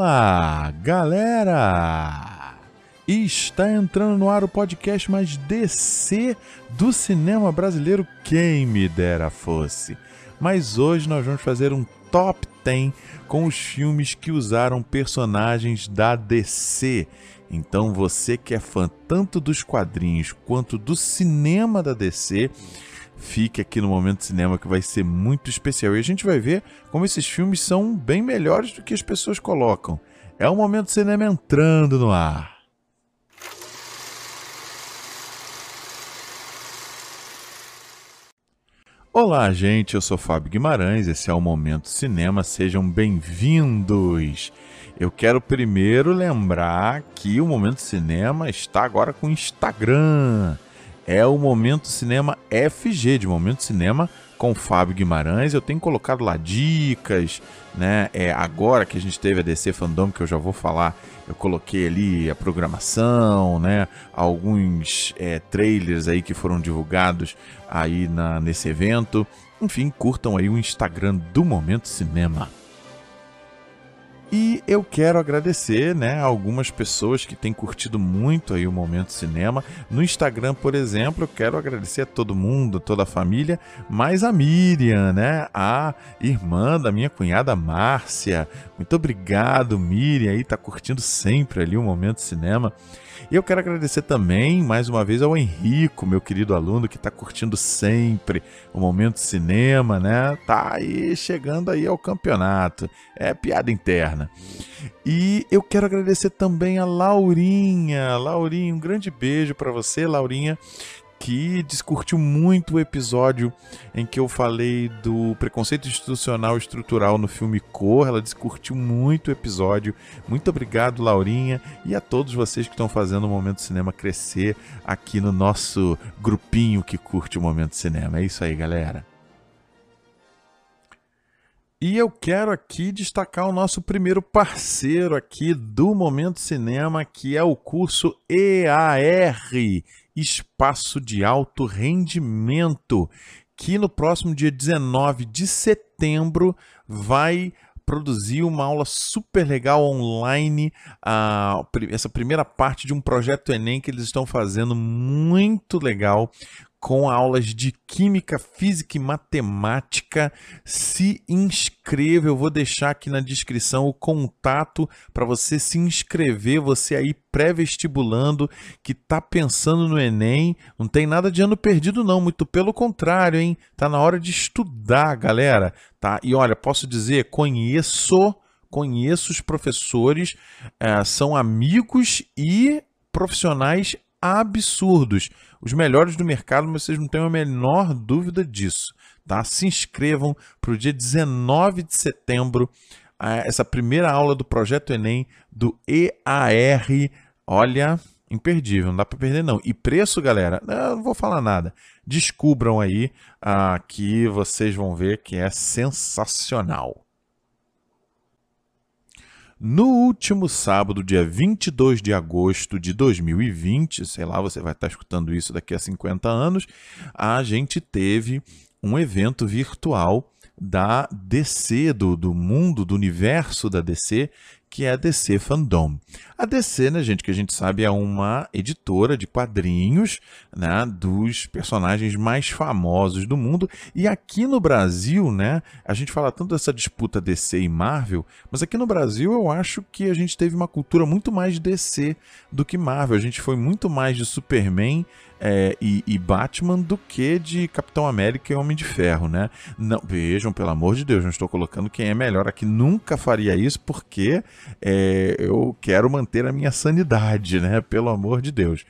Olá, galera! Está entrando no ar o podcast mais DC do cinema brasileiro, quem me dera fosse. Mas hoje nós vamos fazer um top 10 com os filmes que usaram personagens da DC. Então você que é fã tanto dos quadrinhos quanto do cinema da DC, fique aqui no Momento Cinema que vai ser muito especial. E a gente vai ver como esses filmes são bem melhores do que as pessoas colocam. É o Momento Cinema entrando no ar. Olá, gente, eu sou Fábio Guimarães, esse é o Momento Cinema, sejam bem-vindos. Eu quero primeiro lembrar que o Momento Cinema está agora com Instagram é o Momento Cinema FG, de Momento Cinema com Fábio Guimarães. Eu tenho colocado lá dicas, né? É, agora que a gente teve a DC Fandom, que eu já vou falar, eu coloquei ali a programação, né? Alguns é, trailers aí que foram divulgados aí na, nesse evento. Enfim, curtam aí o Instagram do Momento Cinema. E eu quero agradecer, né, algumas pessoas que têm curtido muito aí o Momento Cinema. No Instagram, por exemplo, eu quero agradecer a todo mundo, toda a família, mais a Miriam, né, a irmã da minha cunhada Márcia. Muito obrigado, Miriam, aí tá curtindo sempre ali o Momento Cinema. E eu quero agradecer também, mais uma vez, ao Henrico, meu querido aluno, que está curtindo sempre o Momento Cinema, né? Tá aí chegando aí ao campeonato. É piada interna. E eu quero agradecer também a Laurinha. Laurinha, um grande beijo para você, Laurinha, que discutiu muito o episódio em que eu falei do preconceito institucional estrutural no filme Cor. Ela discutiu muito o episódio. Muito obrigado, Laurinha, e a todos vocês que estão fazendo o Momento Cinema crescer aqui no nosso grupinho que curte o Momento Cinema. É isso aí, galera. E eu quero aqui destacar o nosso primeiro parceiro aqui do Momento Cinema, que é o curso EAR, Espaço de Alto Rendimento, que no próximo dia 19 de setembro vai produzir uma aula super legal online, uh, essa primeira parte de um projeto Enem que eles estão fazendo muito legal, com aulas de Química, Física e Matemática. Se inscreva, eu vou deixar aqui na descrição o contato para você se inscrever, você aí pré-vestibulando, que está pensando no Enem. Não tem nada de ano perdido não, muito pelo contrário, hein? Tá na hora de estudar, galera, tá? E olha, posso dizer, conheço, conheço os professores, é, são amigos e profissionais absurdos os melhores do mercado, mas vocês não têm a menor dúvida disso. Tá? Se inscrevam para o dia 19 de setembro, essa primeira aula do Projeto Enem do EAR. Olha, imperdível, não dá para perder não. E preço, galera, eu não vou falar nada. Descubram aí ah, que vocês vão ver que é sensacional. No último sábado, dia 22 de agosto de 2020, sei lá, você vai estar escutando isso daqui a 50 anos, a gente teve um evento virtual da DC, do, do mundo, do universo da DC, que é a DC Fandom. A DC, né, gente, que a gente sabe é uma editora de quadrinhos, né, dos personagens mais famosos do mundo. E aqui no Brasil, né, a gente fala tanto dessa disputa DC e Marvel, mas aqui no Brasil eu acho que a gente teve uma cultura muito mais DC do que Marvel. A gente foi muito mais de Superman é, e, e, Batman do que de Capitão América e Homem de Ferro, né? Não, vejam, pelo amor de Deus, não estou colocando quem é melhor aqui. Nunca faria isso porque é, eu quero manter a minha sanidade, né? Pelo amor de Deus.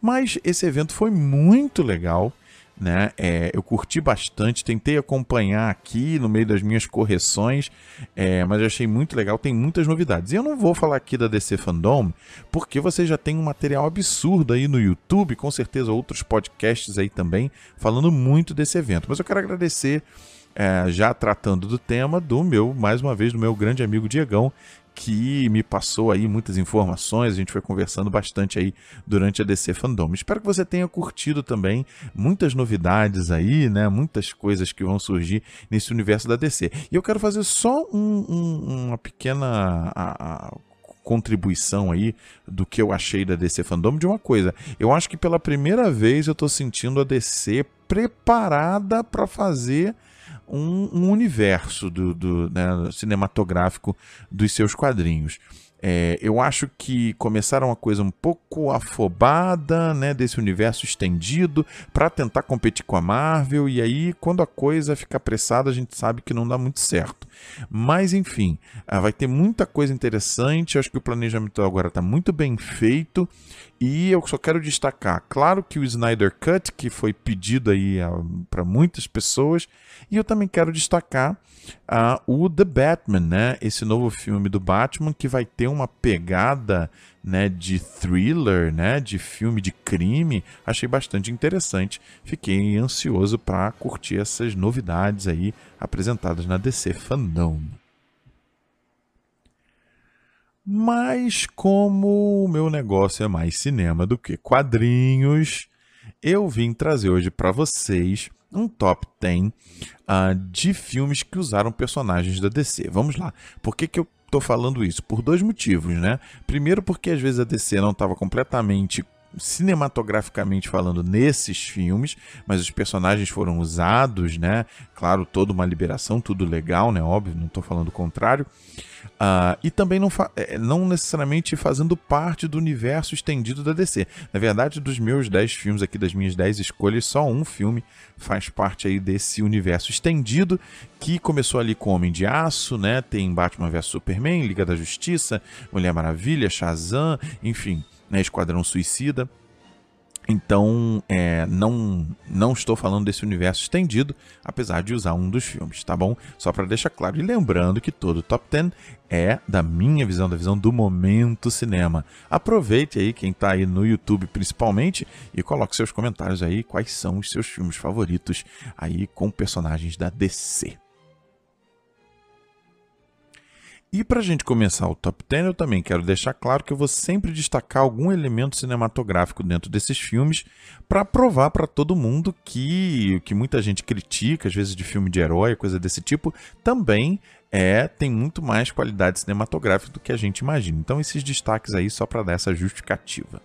Mas esse evento foi muito legal né? É, eu curti bastante, tentei acompanhar aqui no meio das minhas correções, é, mas achei muito legal, tem muitas novidades. E eu não vou falar aqui da DC Fandom, porque você já tem um material absurdo aí no YouTube, com certeza outros podcasts aí também, falando muito desse evento. Mas eu quero agradecer é, já tratando do tema do meu, mais uma vez, do meu grande amigo Diegão, que me passou aí muitas informações, a gente foi conversando bastante aí durante a DC Fandom. Espero que você tenha curtido também muitas novidades aí, né? Muitas coisas que vão surgir nesse universo da DC. E eu quero fazer só um, um, uma pequena a, a, contribuição aí do que eu achei da DC Fandom de uma coisa. Eu acho que pela primeira vez eu estou sentindo a DC preparada para fazer um, um universo do, do né, cinematográfico dos seus quadrinhos. É, eu acho que começaram uma coisa um pouco afobada, né, desse universo estendido, para tentar competir com a Marvel, e aí quando a coisa fica apressada, a gente sabe que não dá muito certo. Mas enfim, ah, vai ter muita coisa interessante, acho que o planejamento agora está muito bem feito, e eu só quero destacar, claro que o Snyder Cut, que foi pedido aí ah, para muitas pessoas, e eu também quero destacar uh, o The Batman, né? Esse novo filme do Batman que vai ter uma pegada né, de thriller, né, de filme de crime, achei bastante interessante. Fiquei ansioso para curtir essas novidades aí apresentadas na DC Fandom. Mas como o meu negócio é mais cinema do que quadrinhos, eu vim trazer hoje para vocês um top 10 uh, ah, de filmes que usaram personagens da DC. Vamos lá. Por que, que eu estou falando isso? Por dois motivos, né? Primeiro, porque às vezes a DC não estava completamente cinematograficamente falando nesses filmes, mas os personagens foram usados, né? Claro, toda uma liberação, tudo legal, né? Óbvio, não estou falando o contrário. Uh, e também não, é, não necessariamente fazendo parte do universo estendido da DC. Na verdade, dos meus 10 filmes aqui, das minhas 10 escolhas, só um filme faz parte aí desse universo estendido, que começou ali com Homem de Aço, né? Tem Batman vs Superman, Liga da Justiça, Mulher Maravilha, Shazam, enfim, né? Esquadrão Suicida. Então, é, não, não estou falando desse universo estendido, apesar de usar um dos filmes, tá bom? Só para deixar claro. E lembrando que todo o Top 10 é da minha visão, da visão do momento cinema. Aproveite aí, quem está aí no YouTube principalmente, e coloque seus comentários aí, quais são os seus filmes favoritos aí com personagens da DC. E para a gente começar o top 10, eu também quero deixar claro que eu vou sempre destacar algum elemento cinematográfico dentro desses filmes para provar para todo mundo que o que muita gente critica, às vezes de filme de herói, coisa desse tipo, também é tem muito mais qualidade cinematográfica do que a gente imagina. Então esses destaques aí só para dar essa justificativa.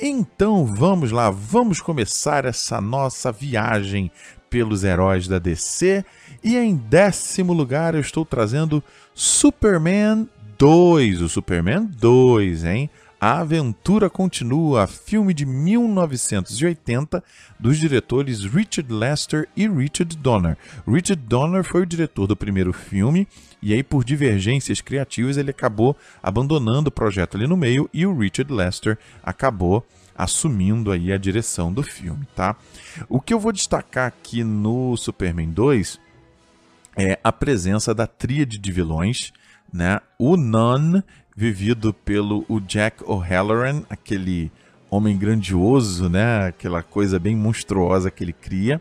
Então vamos lá, vamos começar essa nossa viagem pelos heróis da DC. E em décimo lugar eu estou trazendo Superman 2, o Superman 2, hein? A Aventura Continua, filme de 1980 dos diretores Richard Lester e Richard Donner. Richard Donner foi o diretor do primeiro filme e aí por divergências criativas ele acabou abandonando o projeto ali no meio e o Richard Lester acabou assumindo aí a direção do filme, tá? O que eu vou destacar aqui no Superman 2 é a presença da tríade de vilões, né? O Nun, vivido pelo o Jack O'Halloran, aquele homem grandioso, né? Aquela coisa bem monstruosa que ele cria.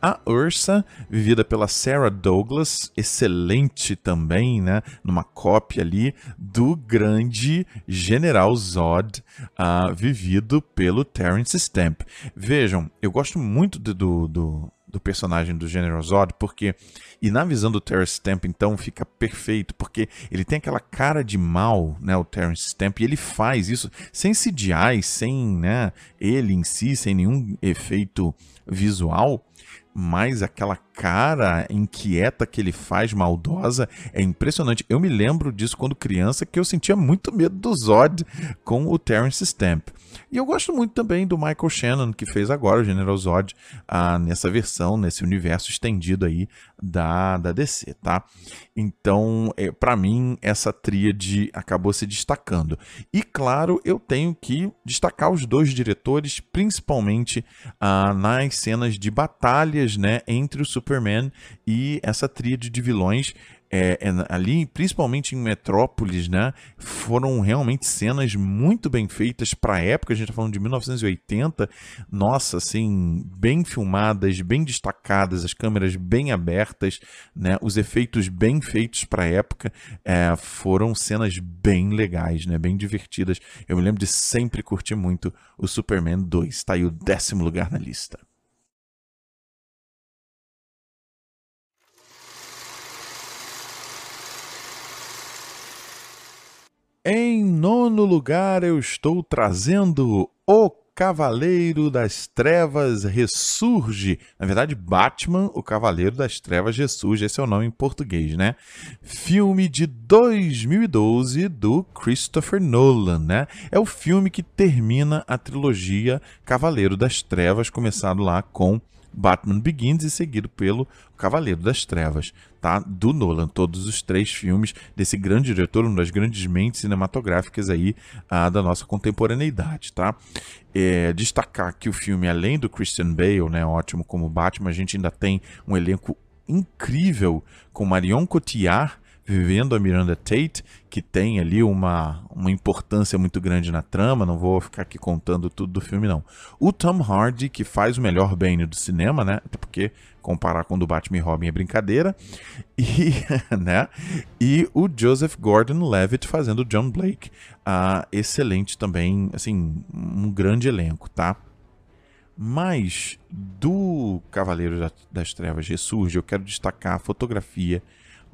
A Ursa, vivida pela Sarah Douglas, excelente também, né? Numa cópia ali do grande General Zod, uh, vivido pelo Terence Stamp. Vejam, eu gosto muito do, do, do personagem do General Zod, porque e na visão do Terence Stamp então fica perfeito, porque ele tem aquela cara de mal, né, o Terence Stamp, e ele faz isso sem CGI, sem, né, ele em si, sem nenhum efeito visual, mas aquela cara inquieta que ele faz, maldosa, é impressionante. Eu me lembro disso quando criança, que eu sentia muito medo do Zod com o Terence Stamp. E eu gosto muito também do Michael Shannon, que fez agora o General Zod ah, nessa versão, nesse universo estendido aí da, da DC, tá? Então, é, para mim, essa tríade acabou se destacando. E, claro, eu tenho que destacar os dois diretores, principalmente ah, nas cenas de né, entre o Superman e essa tríade de vilões é, é, ali, principalmente em Metrópolis, né, foram realmente cenas muito bem feitas para a época. A gente está falando de 1980. Nossa, assim, bem filmadas, bem destacadas, as câmeras bem abertas, né, os efeitos bem feitos para a época. É, foram cenas bem legais, né, bem divertidas. Eu me lembro de sempre curtir muito o Superman 2. Está aí o décimo lugar na lista. Em nono lugar, eu estou trazendo O Cavaleiro das Trevas Ressurge. Na verdade, Batman, O Cavaleiro das Trevas Ressurge, esse é o nome em português, né? Filme de 2012 do Christopher Nolan, né? É o filme que termina a trilogia Cavaleiro das Trevas, começado lá com Batman Begins e seguido pelo Cavaleiro das Trevas, tá? Do Nolan, todos os três filmes desse grande diretor, uma das grandes mentes cinematográficas aí ah, da nossa contemporaneidade, tá? É, destacar que o filme, além do Christian Bale, né, ótimo como Batman, a gente ainda tem um elenco incrível com Marion Cotillard, vivendo a Miranda Tate, que tem ali uma, uma importância muito grande na trama, não vou ficar aqui contando tudo do filme não. O Tom Hardy, que faz o melhor Bane do cinema, né? Até porque comparar com o do Batman e Robin é brincadeira. E, né? e o Joseph Gordon-Levitt fazendo o John Blake, uh, excelente também, assim, um grande elenco, tá? Mas do Cavaleiro das Trevas ressurge, eu quero destacar a fotografia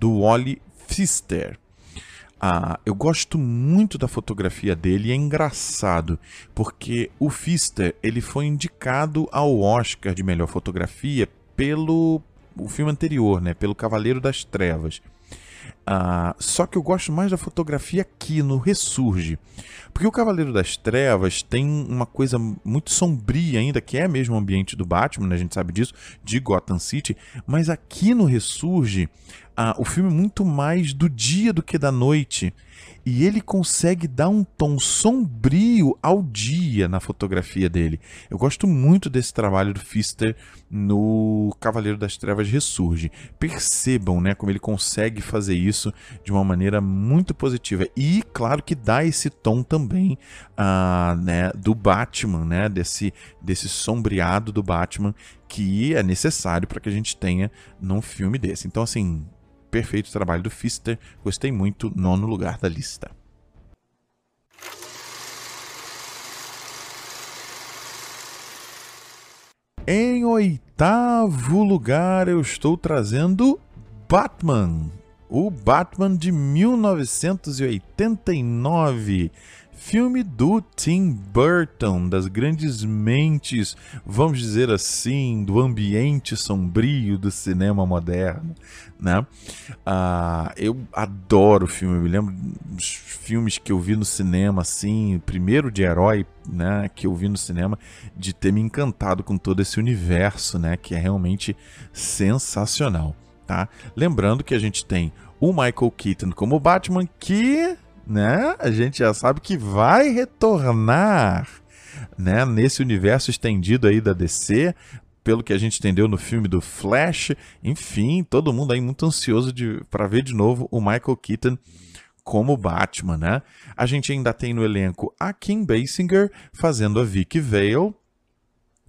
do Wally Pfister. Ah, eu gosto muito da fotografia dele é engraçado, porque o Pfister ele foi indicado ao Oscar de melhor fotografia pelo o filme anterior, né, pelo Cavaleiro das Trevas. Ah, só que eu gosto mais da fotografia aqui no Ressurge. Porque o Cavaleiro das Trevas tem uma coisa muito sombria ainda, que é mesmo o ambiente do Batman, né? a gente sabe disso, de Gotham City. Mas aqui no Ressurge, o filme é muito mais do dia do que da noite e ele consegue dar um tom sombrio ao dia na fotografia dele. Eu gosto muito desse trabalho do Pfister no Cavaleiro das Trevas Ressurge. Percebam, né, como ele consegue fazer isso de uma maneira muito positiva e, claro, que dá esse tom também, uh, né, do Batman, né, desse desse sombreado do Batman que é necessário para que a gente tenha num filme desse. Então, assim, perfeito trabalho do Fister, gostei muito, nono lugar da lista. Em oitavo lugar, eu estou trazendo Batman, o Batman de 1989 filme do Tim Burton, das grandes mentes, vamos dizer assim, do ambiente sombrio do cinema moderno, né? Ah, eu adoro filme, eu me lembro dos filmes que eu vi no cinema, assim, primeiro de herói, né, que eu vi no cinema, de ter me encantado com todo esse universo, né, que é realmente sensacional, tá? Lembrando que a gente tem o Michael Keaton como Batman, que né? A gente já sabe que vai retornar, né? Nesse universo estendido aí da DC, pelo que a gente entendeu no filme do Flash. Enfim, todo mundo aí muito ansioso para ver de novo o Michael Keaton como Batman, né? A gente ainda tem no elenco a Kim Basinger fazendo a Vicky Vale,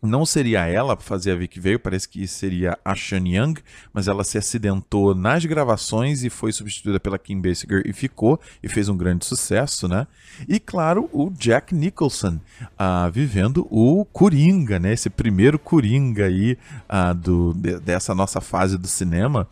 não seria ela fazer a Vicky veio, parece que seria a Shan Young, mas ela se acidentou nas gravações e foi substituída pela Kim Basinger e ficou e fez um grande sucesso, né? E claro, o Jack Nicholson uh, vivendo o Coringa, né? Esse primeiro Coringa aí uh, do, de, dessa nossa fase do cinema,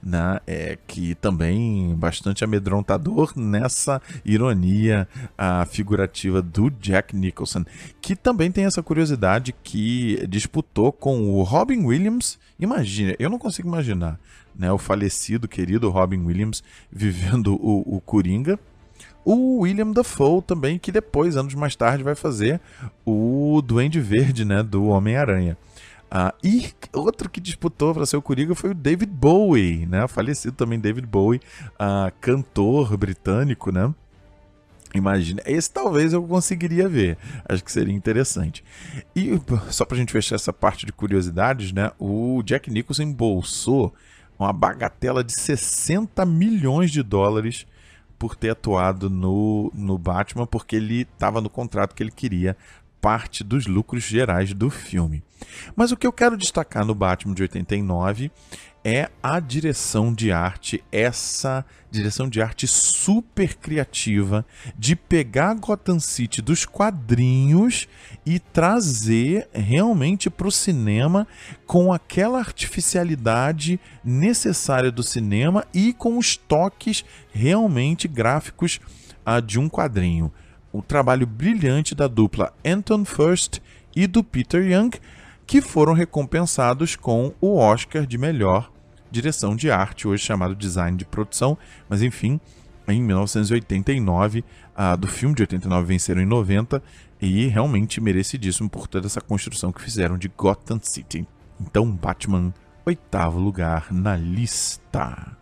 né? É, que também bastante amedrontador nessa ironia uh, figurativa do Jack Nicholson, que também tem essa curiosidade que disputou com o Robin Williams. Imagina, eu não consigo imaginar né, o falecido, querido Robin Williams vivendo o, o Coringa. O William Dafoe também, que depois, anos mais tarde, vai fazer o Duende Verde né, do Homem-Aranha. Ah, e outro que disputou para ser o Coringa foi o David Bowie, né? Falecido também David Bowie, ah, cantor britânico, né? Imagina, esse talvez eu conseguiria ver, acho que seria interessante. E só pra gente fechar essa parte de curiosidades, né? O Jack Nicholson embolsou uma bagatela de 60 milhões de dólares por ter atuado no, no Batman, porque ele estava no contrato que ele queria parte dos lucros gerais do filme. Mas o que eu quero destacar no Batman de 89 é a direção de arte, essa direção de arte super criativa de pegar Gotham City dos quadrinhos e trazer realmente para o cinema com aquela artificialidade necessária do cinema e com os toques realmente gráficos uh, de um quadrinho. O trabalho brilhante da dupla Anton First e do Peter Young, que foram recompensados com o Oscar de melhor direção de arte, hoje chamado design de produção, mas enfim, em 1989, uh, do filme de 89 venceram em 90 e realmente merecidíssimo por toda essa construção que fizeram de Gotham City. Então, Batman, oitavo lugar na lista.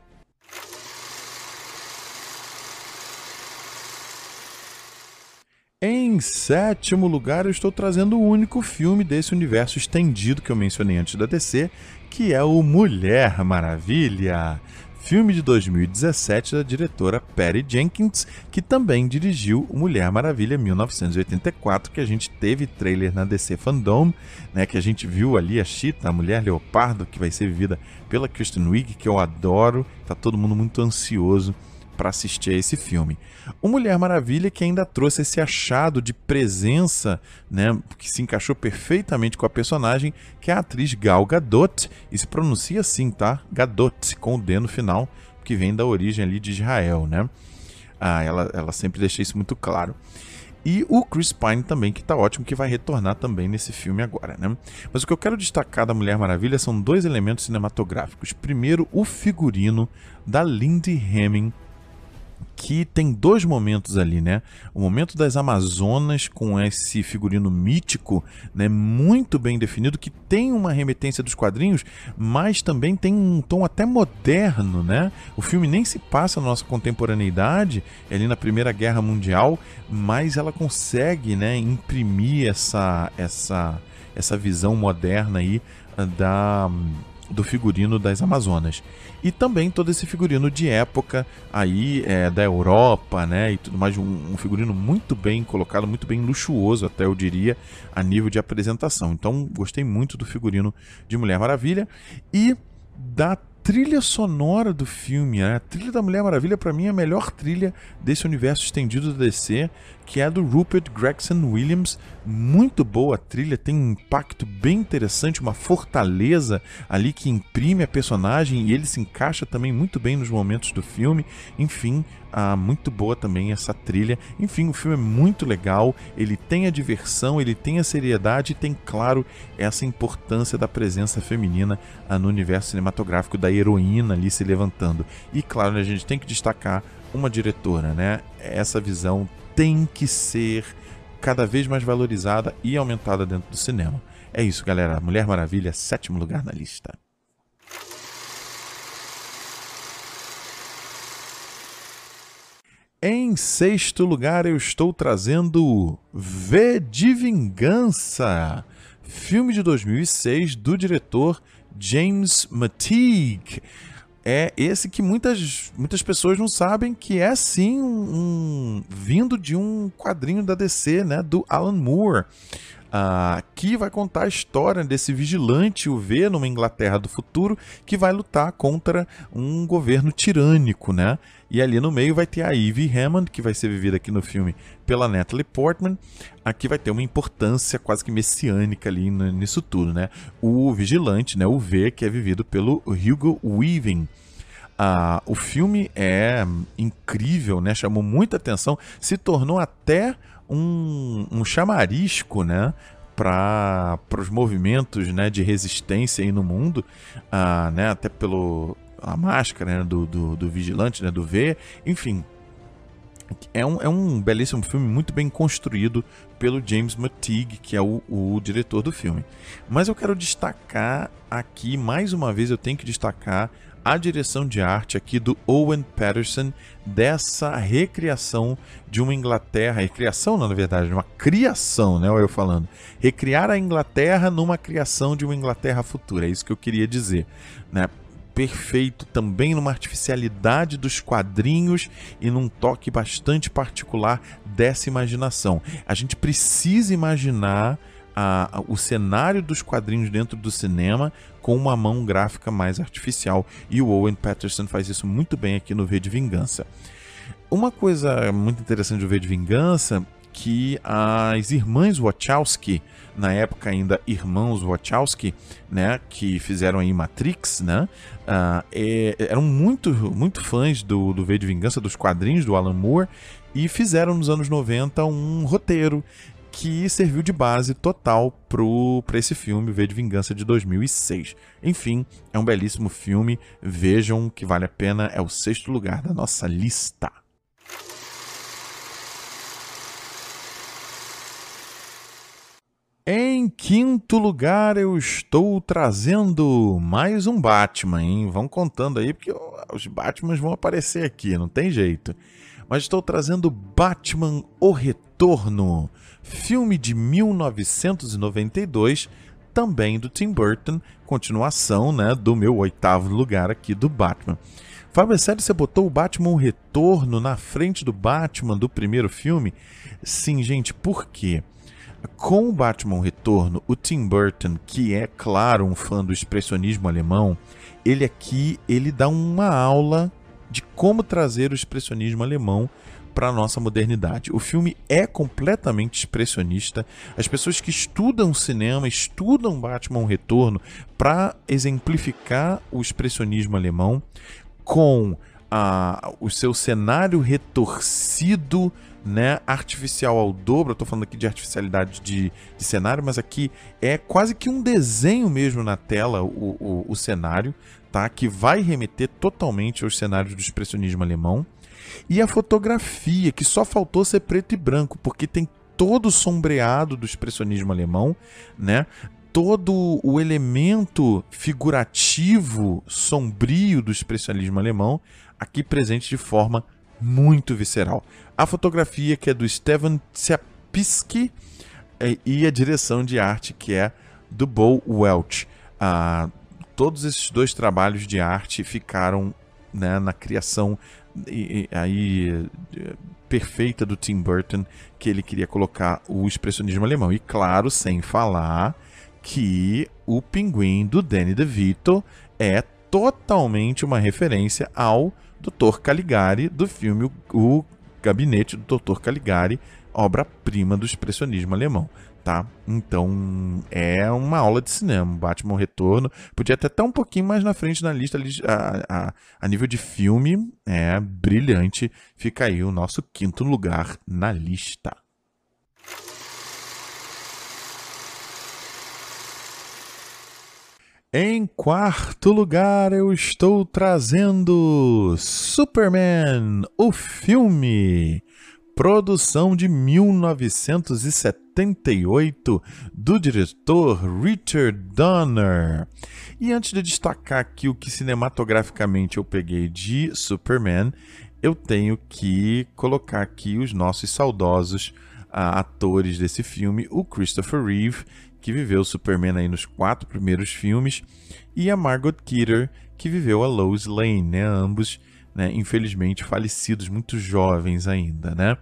Em sétimo lugar, eu estou trazendo o único filme desse universo estendido que eu mencionei antes da DC, que é o Mulher Maravilha, filme de 2017 da diretora Patty Jenkins, que também dirigiu Mulher Maravilha 1984, que a gente teve trailer na DC Fandom, né, que a gente viu ali a Cheetah, a Mulher Leopardo, que vai ser vivida pela Kristen Wiig, que eu adoro, tá todo mundo muito ansioso para assistir a esse filme. O Mulher Maravilha que ainda trouxe esse achado de presença, né, que se encaixou perfeitamente com a personagem, que é a atriz Gal Gadot, e se pronuncia assim, tá? Gadot, com o D no final, que vem da origem ali de Israel, né? Ah, ela, ela sempre deixa isso muito claro. E o Chris Pine também, que tá ótimo, que vai retornar também nesse filme agora, né? Mas o que eu quero destacar da Mulher Maravilha são dois elementos cinematográficos. Primeiro, o figurino da Lindy Hemming, que tem dois momentos ali, né? O momento das Amazonas com esse figurino mítico, né, muito bem definido, que tem uma remetência dos quadrinhos, mas também tem um tom até moderno, né? O filme nem se passa na nossa contemporaneidade, é ali na Primeira Guerra Mundial, mas ela consegue, né, imprimir essa essa essa visão moderna aí da do figurino das Amazonas. E também todo esse figurino de época aí é, da Europa, né? E tudo mais, um, um, figurino muito bem colocado, muito bem luxuoso, até eu diria, a nível de apresentação. Então, gostei muito do figurino de Mulher Maravilha e da trilha sonora do filme, né? a trilha da Mulher Maravilha, para mim, é a melhor trilha desse universo estendido do DC, que é a do Rupert Gregson Williams. Muito boa a trilha, tem um impacto bem interessante, uma fortaleza ali que imprime a personagem e ele se encaixa também muito bem nos momentos do filme. Enfim, ah, muito boa também essa trilha. Enfim, o filme é muito legal, ele tem a diversão, ele tem a seriedade e tem, claro, essa importância da presença feminina ah, no universo cinematográfico, da heroína ali se levantando. E, claro, né, a gente tem que destacar uma diretora, né? Essa visão tem que ser cada vez mais valorizada e aumentada dentro do cinema. É isso, galera. Mulher Maravilha, sétimo lugar na lista. Em sexto lugar, eu estou trazendo V de Vingança, filme de 2006 do diretor James McTeague. É esse que muitas, muitas pessoas não sabem que é sim um, um vindo de um quadrinho da DC, né, do Alan Moore. Uh, que vai contar a história desse vigilante UV numa Inglaterra do futuro que vai lutar contra um governo tirânico, né? E ali no meio vai ter a Ivy Hammond, que vai ser vivida aqui no filme pela Natalie Portman. Aqui vai ter uma importância quase que messiânica ali nisso tudo, né? O vigilante, né? O V, que é vivido pelo Hugo Weaving. Ah, o filme é incrível, né? Chamou muita atenção, se tornou até um, um chamarisco, né? para os movimentos né, de resistência aí no mundo, ah, né, até pelo a máscara né, do, do, do, vigilante, né, do V, enfim. É um, é um belíssimo filme, muito bem construído pelo James McTeague, que é o, o diretor do filme. Mas eu quero destacar aqui, mais uma vez, eu tenho que destacar a direção de arte aqui do Owen Patterson dessa recriação de uma Inglaterra, recriação não, na verdade, uma criação, né, eu falando, recriar a Inglaterra numa criação de uma Inglaterra futura, é isso que eu queria dizer, né? perfeito também numa artificialidade dos quadrinhos e num toque bastante particular dessa imaginação. A gente precisa imaginar a, a, o cenário dos quadrinhos dentro do cinema com uma mão gráfica mais artificial. E o Owen Patterson faz isso muito bem aqui no V de Vingança. Uma coisa muito interessante do V de Vingança que as irmãs Wachowski, na época ainda irmãos Wachowski, né, que fizeram aí Matrix, né, uh, é, eram muito, muito fãs do, do V de Vingança, dos quadrinhos do Alan Moore, e fizeram nos anos 90 um roteiro que serviu de base total para esse filme, V de Vingança de 2006. Enfim, é um belíssimo filme, vejam que vale a pena, é o sexto lugar da nossa lista. Em quinto lugar, eu estou trazendo mais um Batman, hein? Vão contando aí, porque os Batmans vão aparecer aqui, não tem jeito. Mas estou trazendo Batman O Retorno, filme de 1992, também do Tim Burton, continuação né, do meu oitavo lugar aqui do Batman. Fábio, é sério, você botou o Batman Retorno na frente do Batman do primeiro filme? Sim, gente, por quê? Com o Batman Retorno, o Tim Burton, que é, claro, um fã do expressionismo alemão, ele aqui ele dá uma aula de como trazer o expressionismo alemão para a nossa modernidade. O filme é completamente expressionista. As pessoas que estudam cinema, estudam Batman Retorno para exemplificar o expressionismo alemão com a, o seu cenário retorcido né, artificial ao dobro. Eu tô falando aqui de artificialidade de, de, cenário, mas aqui é quase que um desenho mesmo na tela o, o, o cenário, tá? Que vai remeter totalmente aos cenários do expressionismo alemão. E a fotografia, que só faltou ser preto e branco, porque tem todo o sombreado do expressionismo alemão, né? Todo o elemento figurativo, sombrio do expressionismo alemão, aqui presente de forma muito visceral. A fotografia que é do Steven Tsapisky é, e a direção de arte que é do Bo Welch. Ah, todos esses dois trabalhos de arte ficaram né, na criação aí perfeita do Tim Burton que ele queria colocar o expressionismo alemão e claro sem falar que o pinguim do Danny DeVito é totalmente uma referência ao Dr. Caligari, do filme O Gabinete do Dr. Caligari, obra-prima do expressionismo alemão. Tá? Então é uma aula de cinema. Batman Retorno podia até estar um pouquinho mais na frente na lista a, a, a nível de filme. É brilhante. Fica aí o nosso quinto lugar na lista. Em quarto lugar, eu estou trazendo Superman, o filme. Produção de 1978 do diretor Richard Donner. E antes de destacar aqui o que cinematograficamente eu peguei de Superman, eu tenho que colocar aqui os nossos saudosos uh, atores desse filme, o Christopher Reeve que viveu Superman aí nos quatro primeiros filmes, e a Margot Kidder, que viveu a Lois Lane, né? Ambos, né, infelizmente, falecidos, muito jovens ainda, né?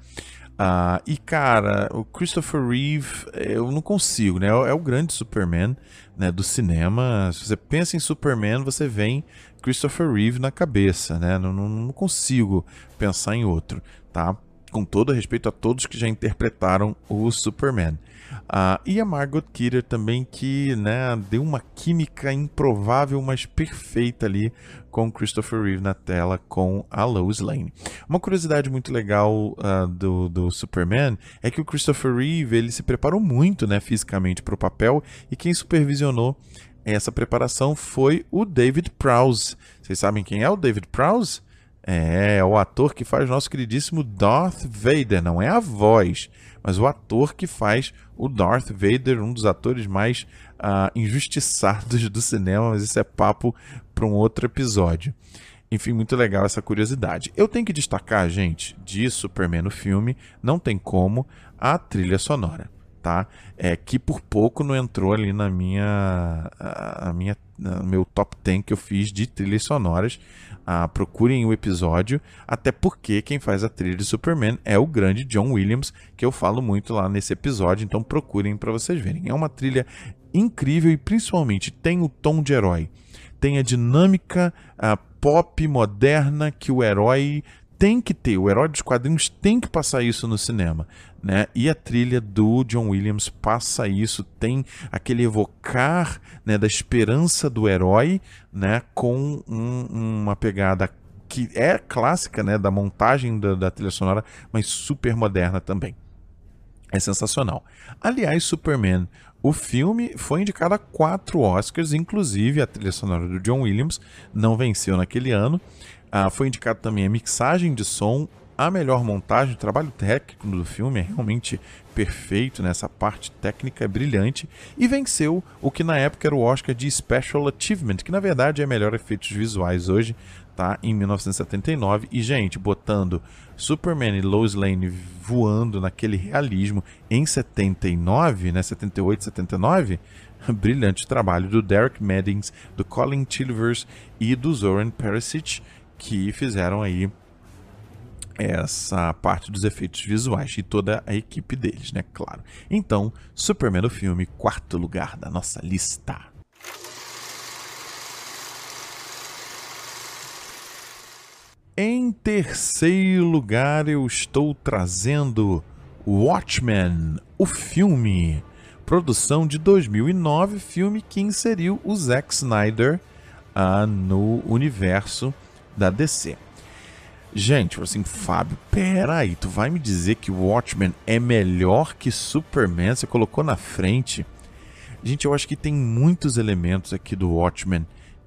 Ah, e cara, o Christopher Reeve, eu não consigo, né? É o grande Superman né, do cinema. Se você pensa em Superman, você vem Christopher Reeve na cabeça, né? Não, não, não consigo pensar em outro, tá? Com todo respeito a todos que já interpretaram o Superman. Uh, e a Margot Kidder também, que né, deu uma química improvável, mas perfeita ali com Christopher Reeve na tela com a Lois Lane. Uma curiosidade muito legal uh, do, do Superman é que o Christopher Reeve ele se preparou muito né, fisicamente para o papel e quem supervisionou essa preparação foi o David Prowse. Vocês sabem quem é o David Prowse? É, é o ator que faz nosso queridíssimo Darth Vader, não é a voz, mas o ator que faz o Darth Vader, um dos atores mais uh, injustiçados do cinema, mas isso é papo para um outro episódio. Enfim, muito legal essa curiosidade. Eu tenho que destacar, gente, de Superman no filme, não tem como, a trilha sonora, tá? É que por pouco não entrou ali na minha, a minha no meu top 10 que eu fiz de trilhas sonoras. Ah, procurem o episódio, até porque quem faz a trilha de Superman é o grande John Williams, que eu falo muito lá nesse episódio, então procurem para vocês verem. É uma trilha incrível e principalmente tem o tom de herói, tem a dinâmica a pop moderna que o herói tem que ter, o herói dos quadrinhos tem que passar isso no cinema, né? E a trilha do John Williams passa isso, tem aquele evocar né, da esperança do herói, né? Com um, uma pegada que é clássica, né? Da montagem da, da trilha sonora, mas super moderna também. É sensacional. Aliás, Superman, o filme foi indicado a quatro Oscars, inclusive a trilha sonora do John Williams não venceu naquele ano. Ah, foi indicado também a mixagem de som, a melhor montagem, o trabalho técnico do filme é realmente perfeito, nessa né? parte técnica é brilhante, e venceu o que na época era o Oscar de Special Achievement, que na verdade é melhor efeitos visuais hoje, tá? Em 1979. E, gente, botando Superman e Lois Lane voando naquele realismo em 79, né? 78, 79. Brilhante trabalho do Derek Maddings, do Colin Chilvers e do Zoran Perisic que fizeram aí essa parte dos efeitos visuais e toda a equipe deles, né? Claro. Então, Superman do filme, quarto lugar da nossa lista. Em terceiro lugar, eu estou trazendo Watchmen, o filme. Produção de 2009, filme que inseriu o Zack Snyder uh, no universo da DC. Gente, assim, Fábio, peraí, tu vai me dizer que o Watchmen é melhor que Superman? Você colocou na frente. Gente, eu acho que tem muitos elementos aqui do Watchmen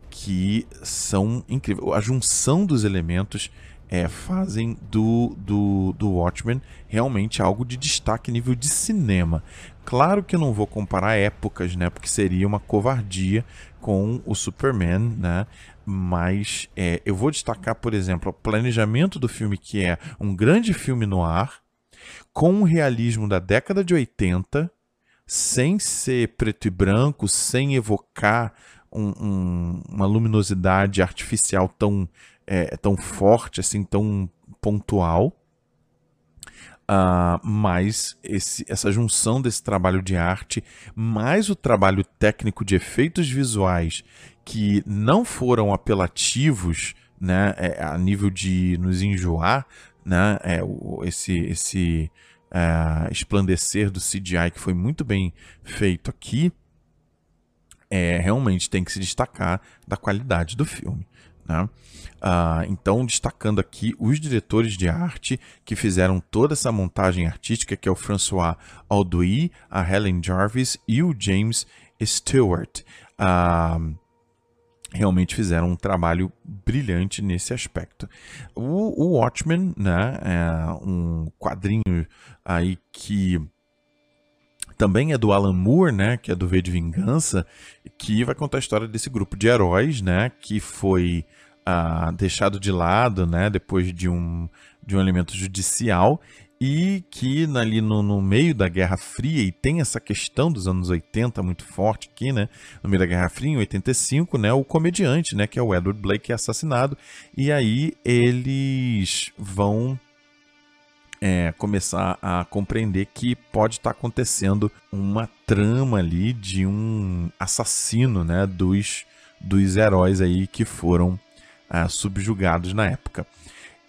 que são incríveis. A junção dos elementos é, fazem do, do, do Watchmen realmente algo de destaque nível de cinema. Claro que eu não vou comparar épocas, né? Porque seria uma covardia com o Superman, né? Mas é, eu vou destacar, por exemplo, o planejamento do filme, que é um grande filme no ar, com um realismo da década de 80, sem ser preto e branco, sem evocar um, um, uma luminosidade artificial tão, é, tão forte, assim, tão pontual. Uh, mas esse, essa junção desse trabalho de arte, mais o trabalho técnico de efeitos visuais que não foram apelativos né, é, a nível de nos enjoar, né, é, esse, esse é, esplandecer do CGI que foi muito bem feito aqui, é, realmente tem que se destacar da qualidade do filme. Né? Ah, então, destacando aqui os diretores de arte que fizeram toda essa montagem artística, que é o François Alduy, a Helen Jarvis e o James Stewart. Ah, realmente fizeram um trabalho brilhante nesse aspecto. O, o Watchmen, né, é um quadrinho aí que também é do Alan Moore, né, que é do V de Vingança, que vai contar a história desse grupo de heróis, né, que foi uh, deixado de lado, né, depois de um de um elemento judicial e que ali no, no, meio da Guerra Fria, e tem essa questão dos anos 80 muito forte aqui, né? No meio da Guerra Fria, em 85, né? O comediante, né? Que é o Edward Blake, é assassinado. E aí eles vão é, começar a compreender que pode estar tá acontecendo uma trama ali de um assassino, né? Dos, dos heróis aí que foram ah, subjugados na época.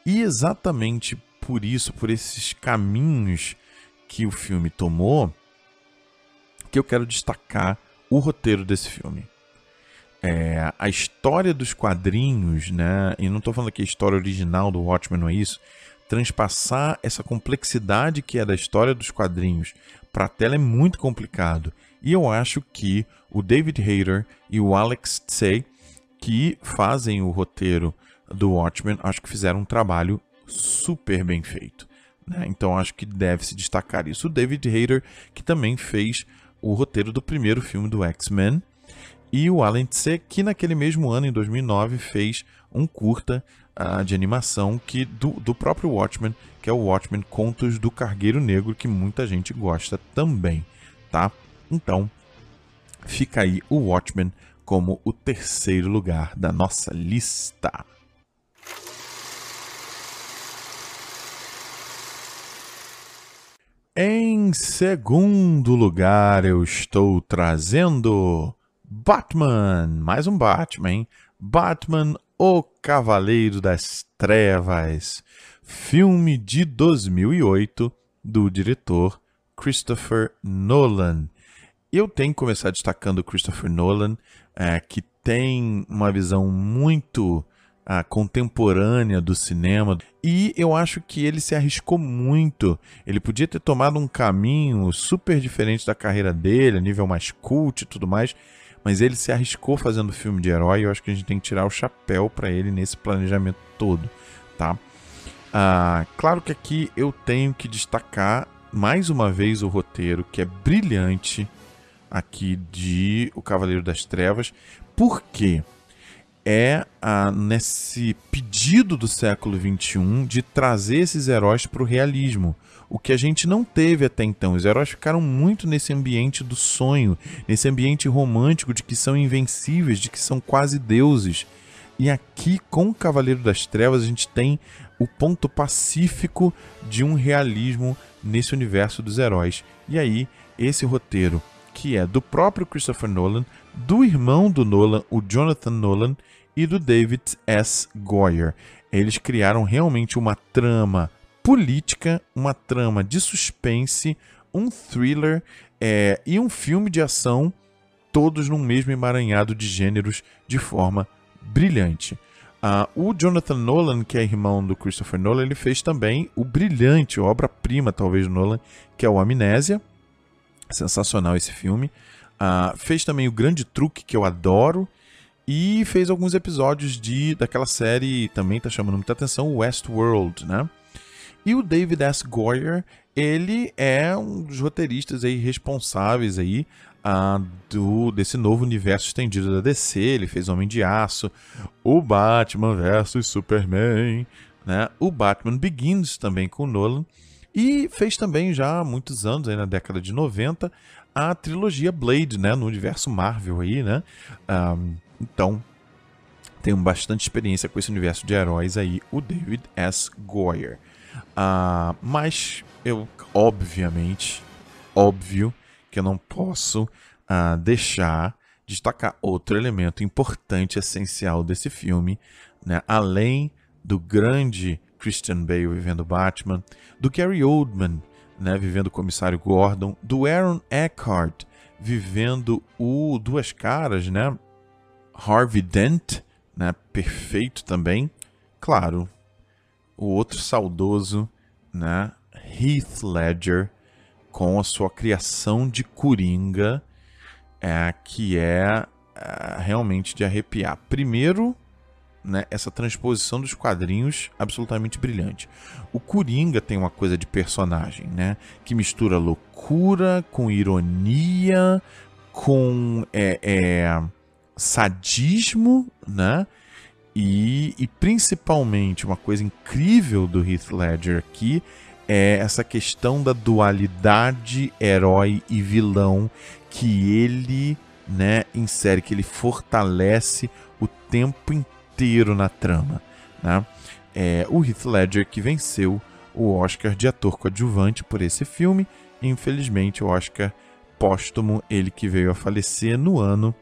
E exatamente por isso, por esses caminhos que o filme tomou, que eu quero destacar o roteiro desse filme. É, a história dos quadrinhos, né? E não estou falando aqui a história original do Watchmen, não é isso. Transpassar essa complexidade que é da história dos quadrinhos para a tela é muito complicado. E eu acho que o David Hayter e o Alex Tsay, que fazem o roteiro do Watchmen, acho que fizeram um trabalho super bem feito. Né? Então acho que deve se destacar isso. O David Hayter, que também fez o roteiro do primeiro filme do X-Men, e o Alan Tse, que naquele mesmo ano, em 2009, fez um curta uh, de animação que do, do próprio Watchmen, que é o Watchmen Contos do Cargueiro Negro, que muita gente gosta também, tá? Então, fica aí o Watchmen como o terceiro lugar da nossa lista. Em segundo lugar, eu estou trazendo Batman, mais um Batman, hein? Batman, o Cavaleiro das Trevas, filme de 2008 do diretor Christopher Nolan. Eu tenho que começar destacando Christopher Nolan, é, que tem uma visão muito a contemporânea do cinema. E eu acho que ele se arriscou muito. Ele podia ter tomado um caminho super diferente da carreira dele, a nível mais cult e tudo mais. Mas ele se arriscou fazendo filme de herói. Eu acho que a gente tem que tirar o chapéu para ele nesse planejamento todo, tá? Ah, claro que aqui eu tenho que destacar mais uma vez o roteiro, que é brilhante aqui de O Cavaleiro das Trevas. Por quê? É ah, nesse pedido do século XXI de trazer esses heróis para o realismo. O que a gente não teve até então. Os heróis ficaram muito nesse ambiente do sonho, nesse ambiente romântico de que são invencíveis, de que são quase deuses. E aqui, com o Cavaleiro das Trevas, a gente tem o ponto pacífico de um realismo nesse universo dos heróis. E aí, esse roteiro, que é do próprio Christopher Nolan, do irmão do Nolan, o Jonathan Nolan, e do David S. Goyer. Eles criaram realmente uma trama política, uma trama de suspense, um thriller é, e um filme de ação, todos num mesmo emaranhado de gêneros de forma brilhante. Uh, o Jonathan Nolan, que é irmão do Christopher Nolan, ele fez também o brilhante, obra-prima talvez do Nolan, que é o Amnésia. Sensacional esse filme. Uh, fez também o Grande Truque, que eu adoro. E fez alguns episódios de daquela série, também tá chamando muita atenção, Westworld, né? E o David S. Goyer, ele é um dos roteiristas aí responsáveis aí uh, do, desse novo universo estendido da DC. Ele fez Homem de Aço, o Batman vs Superman, né? o Batman Begins também com Nolan. E fez também já há muitos anos, aí na década de 90, a trilogia Blade, né? No universo Marvel aí, né? Um, então, tenho bastante experiência com esse universo de heróis aí, o David S. Goyer. Uh, mas eu, obviamente, óbvio que eu não posso uh, deixar de destacar outro elemento importante, essencial desse filme, né? além do grande Christian Bale vivendo Batman, do Gary Oldman né, vivendo o comissário Gordon, do Aaron Eckhart vivendo o Duas Caras, né, Harvey Dent, né? Perfeito também. Claro, o outro saudoso, né? Heath Ledger, com a sua criação de Coringa, é, que é, é realmente de arrepiar. Primeiro, né, essa transposição dos quadrinhos absolutamente brilhante. O Coringa tem uma coisa de personagem, né, que mistura loucura com ironia, com é, é, sadismo, né? E, e principalmente uma coisa incrível do Heath Ledger aqui é essa questão da dualidade herói e vilão que ele né, insere, que ele fortalece o tempo inteiro na trama. Né? É, o Heath Ledger que venceu o Oscar de ator coadjuvante por esse filme. Infelizmente, o Oscar póstumo, ele que veio a falecer no ano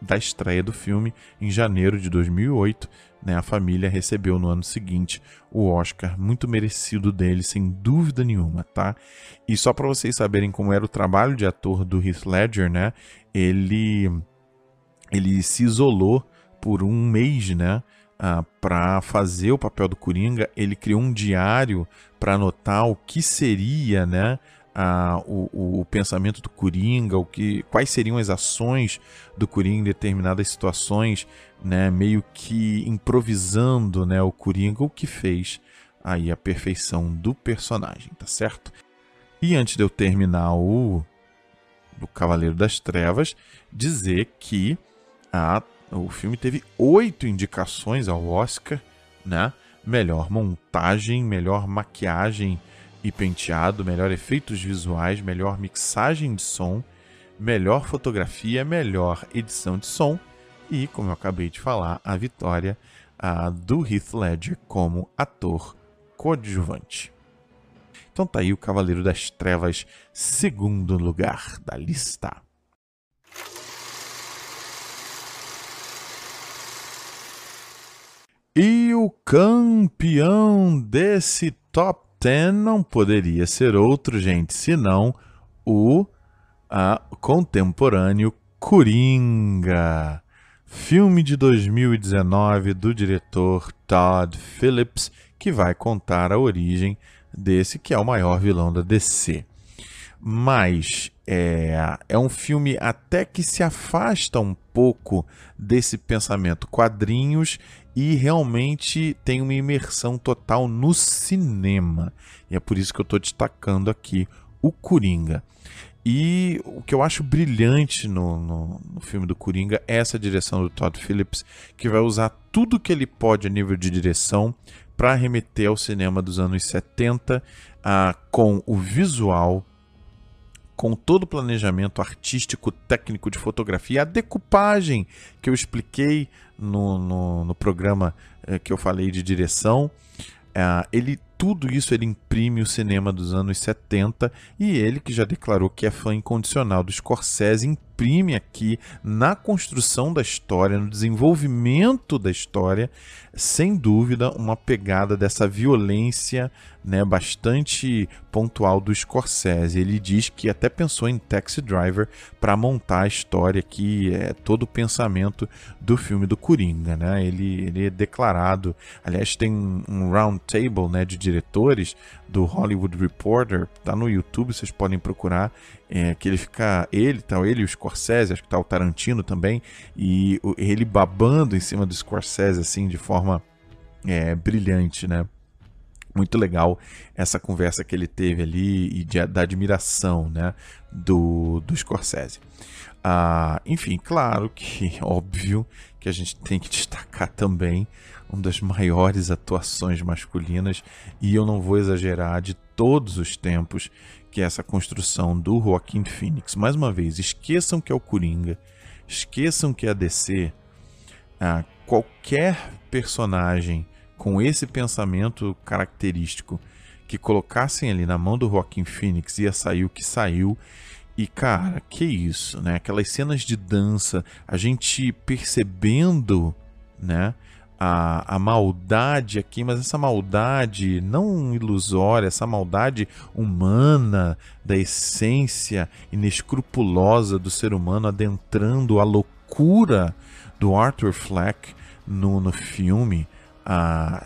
da estreia do filme, em janeiro de 2008. Né, a família recebeu no ano seguinte o Oscar, muito merecido dele, sem dúvida nenhuma, tá? E só para vocês saberem como era o trabalho de ator do Heath Ledger, né? Ele, ele se isolou por um mês, né? Uh, para fazer o papel do Coringa, ele criou um diário para anotar o que seria, né? O, o, pensamento do Coringa, o que, quais seriam as ações do Coringa em determinadas situações, né, meio que improvisando né, o Coringa, o que fez aí a perfeição do personagem, tá certo? E antes de eu terminar o, o Cavaleiro das Trevas, dizer que a, o filme teve oito indicações ao Oscar, né? Melhor montagem, melhor maquiagem e penteado, melhor efeitos visuais, melhor mixagem de som, melhor fotografia, melhor edição de som e, como eu acabei de falar, a vitória do Heath Ledger como ator coadjuvante. Então tá aí o Cavaleiro das Trevas, segundo lugar da lista. E o campeão desse top 10 não poderia ser outro, gente, senão o a, contemporâneo Coringa. Filme de 2019 do diretor Todd Phillips, que vai contar a origem desse que é o maior vilão da DC. Mas é, é um filme até que se afasta um pouco desse pensamento quadrinhos e realmente tem uma imersão total no cinema. E é por isso que eu estou destacando aqui o Coringa. E o que eu acho brilhante no, no, no, filme do Coringa é essa direção do Todd Phillips, que vai usar tudo que ele pode a nível de direção para remeter ao cinema dos anos 70, ah, com o visual, com todo o planejamento artístico, técnico de fotografia, a decupagem que eu expliquei no, no, no programa eh, que eu falei de direção. Ah, ele tudo isso ele imprime o cinema dos anos 70 e ele que já declarou que é fã incondicional do Scorsese imprime aqui na construção da história, no desenvolvimento da história, sem dúvida uma pegada dessa violência né, bastante pontual do Scorsese. Ele diz que até pensou em Taxi Driver para montar a história que é todo o pensamento do filme do Coringa. Né? Ele, ele é declarado, aliás, tem um round table né, de diretores do Hollywood Reporter, tá no YouTube, vocês podem procurar, é, que ele fica, ele, tá, ele o Scorsese, acho que tá o Tarantino também, e ele babando em cima do Scorsese, assim, de forma é, brilhante, né? Muito legal essa conversa que ele teve ali e de, da admiração né, do, do Scorsese. Ah, enfim, claro que óbvio que a gente tem que destacar também uma das maiores atuações masculinas e eu não vou exagerar de todos os tempos que é essa construção do Joaquim Phoenix. Mais uma vez, esqueçam que é o Coringa, esqueçam que é a DC. Ah, qualquer personagem com esse pensamento característico que colocassem ali na mão do Joaquim Phoenix ia sair o que saiu. E cara, que isso, né? Aquelas cenas de dança, a gente percebendo, né? A, a maldade aqui, mas essa maldade não ilusória, essa maldade humana, da essência inescrupulosa do ser humano adentrando a loucura do Arthur Fleck no, no filme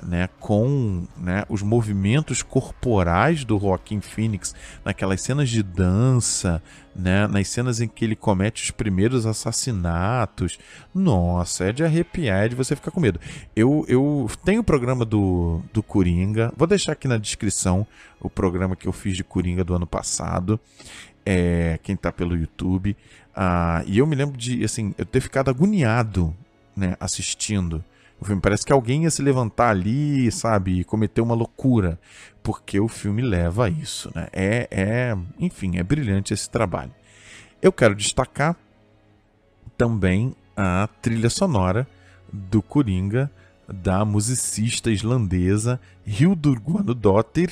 né, com né, os movimentos corporais do Joaquim Phoenix naquelas cenas de dança, né, nas cenas em que ele comete os primeiros assassinatos. Nossa, é de arrepiar, é de você ficar com medo. Eu, eu tenho o programa do, do Coringa, vou deixar aqui na descrição o programa que eu fiz de Coringa do ano passado. É, quem está pelo YouTube. Ah, e eu me lembro de assim, eu ter ficado agoniado né, assistindo o filme parece que alguém ia se levantar ali, sabe, e cometer uma loucura, porque o filme leva a isso, né? É, é, enfim, é brilhante esse trabalho. Eu quero destacar também a trilha sonora do Coringa da musicista islandesa Hildur Guðnadóttir,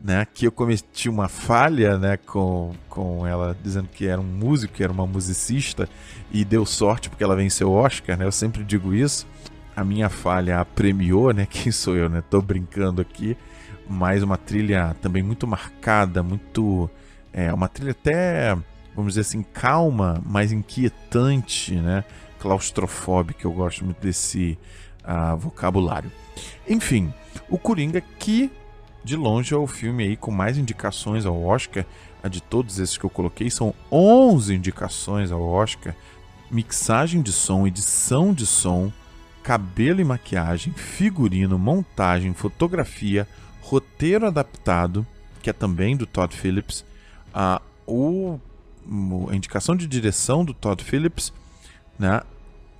né, que eu cometi uma falha né, com, com ela dizendo que era um músico, que era uma musicista, e deu sorte porque ela venceu o Oscar, né, eu sempre digo isso a minha falha a premiou, né? Quem sou eu, né? Tô brincando aqui, mas uma trilha também muito marcada, muito é uma trilha até vamos dizer assim calma, mas inquietante, né? Claustrofóbica. Eu gosto muito desse uh, vocabulário. Enfim, o Coringa que de longe é o filme aí com mais indicações ao Oscar. A de todos esses que eu coloquei são 11 indicações ao Oscar. Mixagem de som, edição de som, cabelo e maquiagem, figurino, montagem, fotografia, roteiro adaptado, que é também do Todd Phillips, a, o, a indicação de direção do Todd Phillips, né,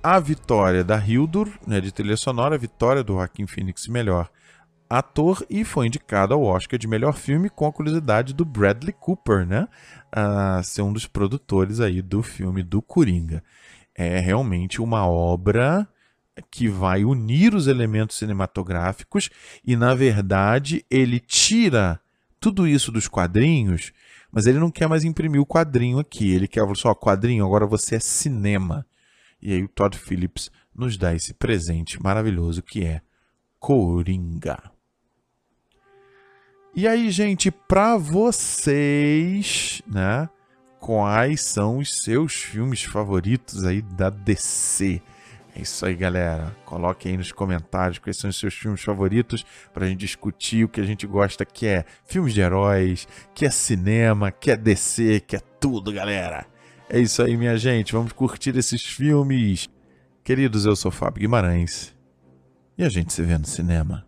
a vitória da Hildur, né, de trilha sonora, a vitória do Joaquim Phoenix, melhor ator, e foi indicado ao Oscar de melhor filme com a curiosidade do Bradley Cooper, né, a ser um dos produtores aí do filme do Coringa. é realmente uma obra que vai unir os elementos cinematográficos e, na verdade, ele tira tudo isso dos quadrinhos, mas ele não quer mais imprimir o quadrinho aqui. Ele quer só quadrinho, agora você é cinema. E aí o Todd Phillips nos dá esse presente maravilhoso que é Coringa. E aí, gente, para vocês, né? Quais são os seus filmes favoritos aí da DC? É isso aí, galera. Coloque aí nos comentários quais são os seus filmes favoritos para a gente discutir o que a gente gosta, que é filmes de heróis, que é cinema, que é DC, que é tudo, galera. É isso aí, minha gente. Vamos curtir esses filmes. Queridos, eu sou Fábio Guimarães e a gente se vê no cinema.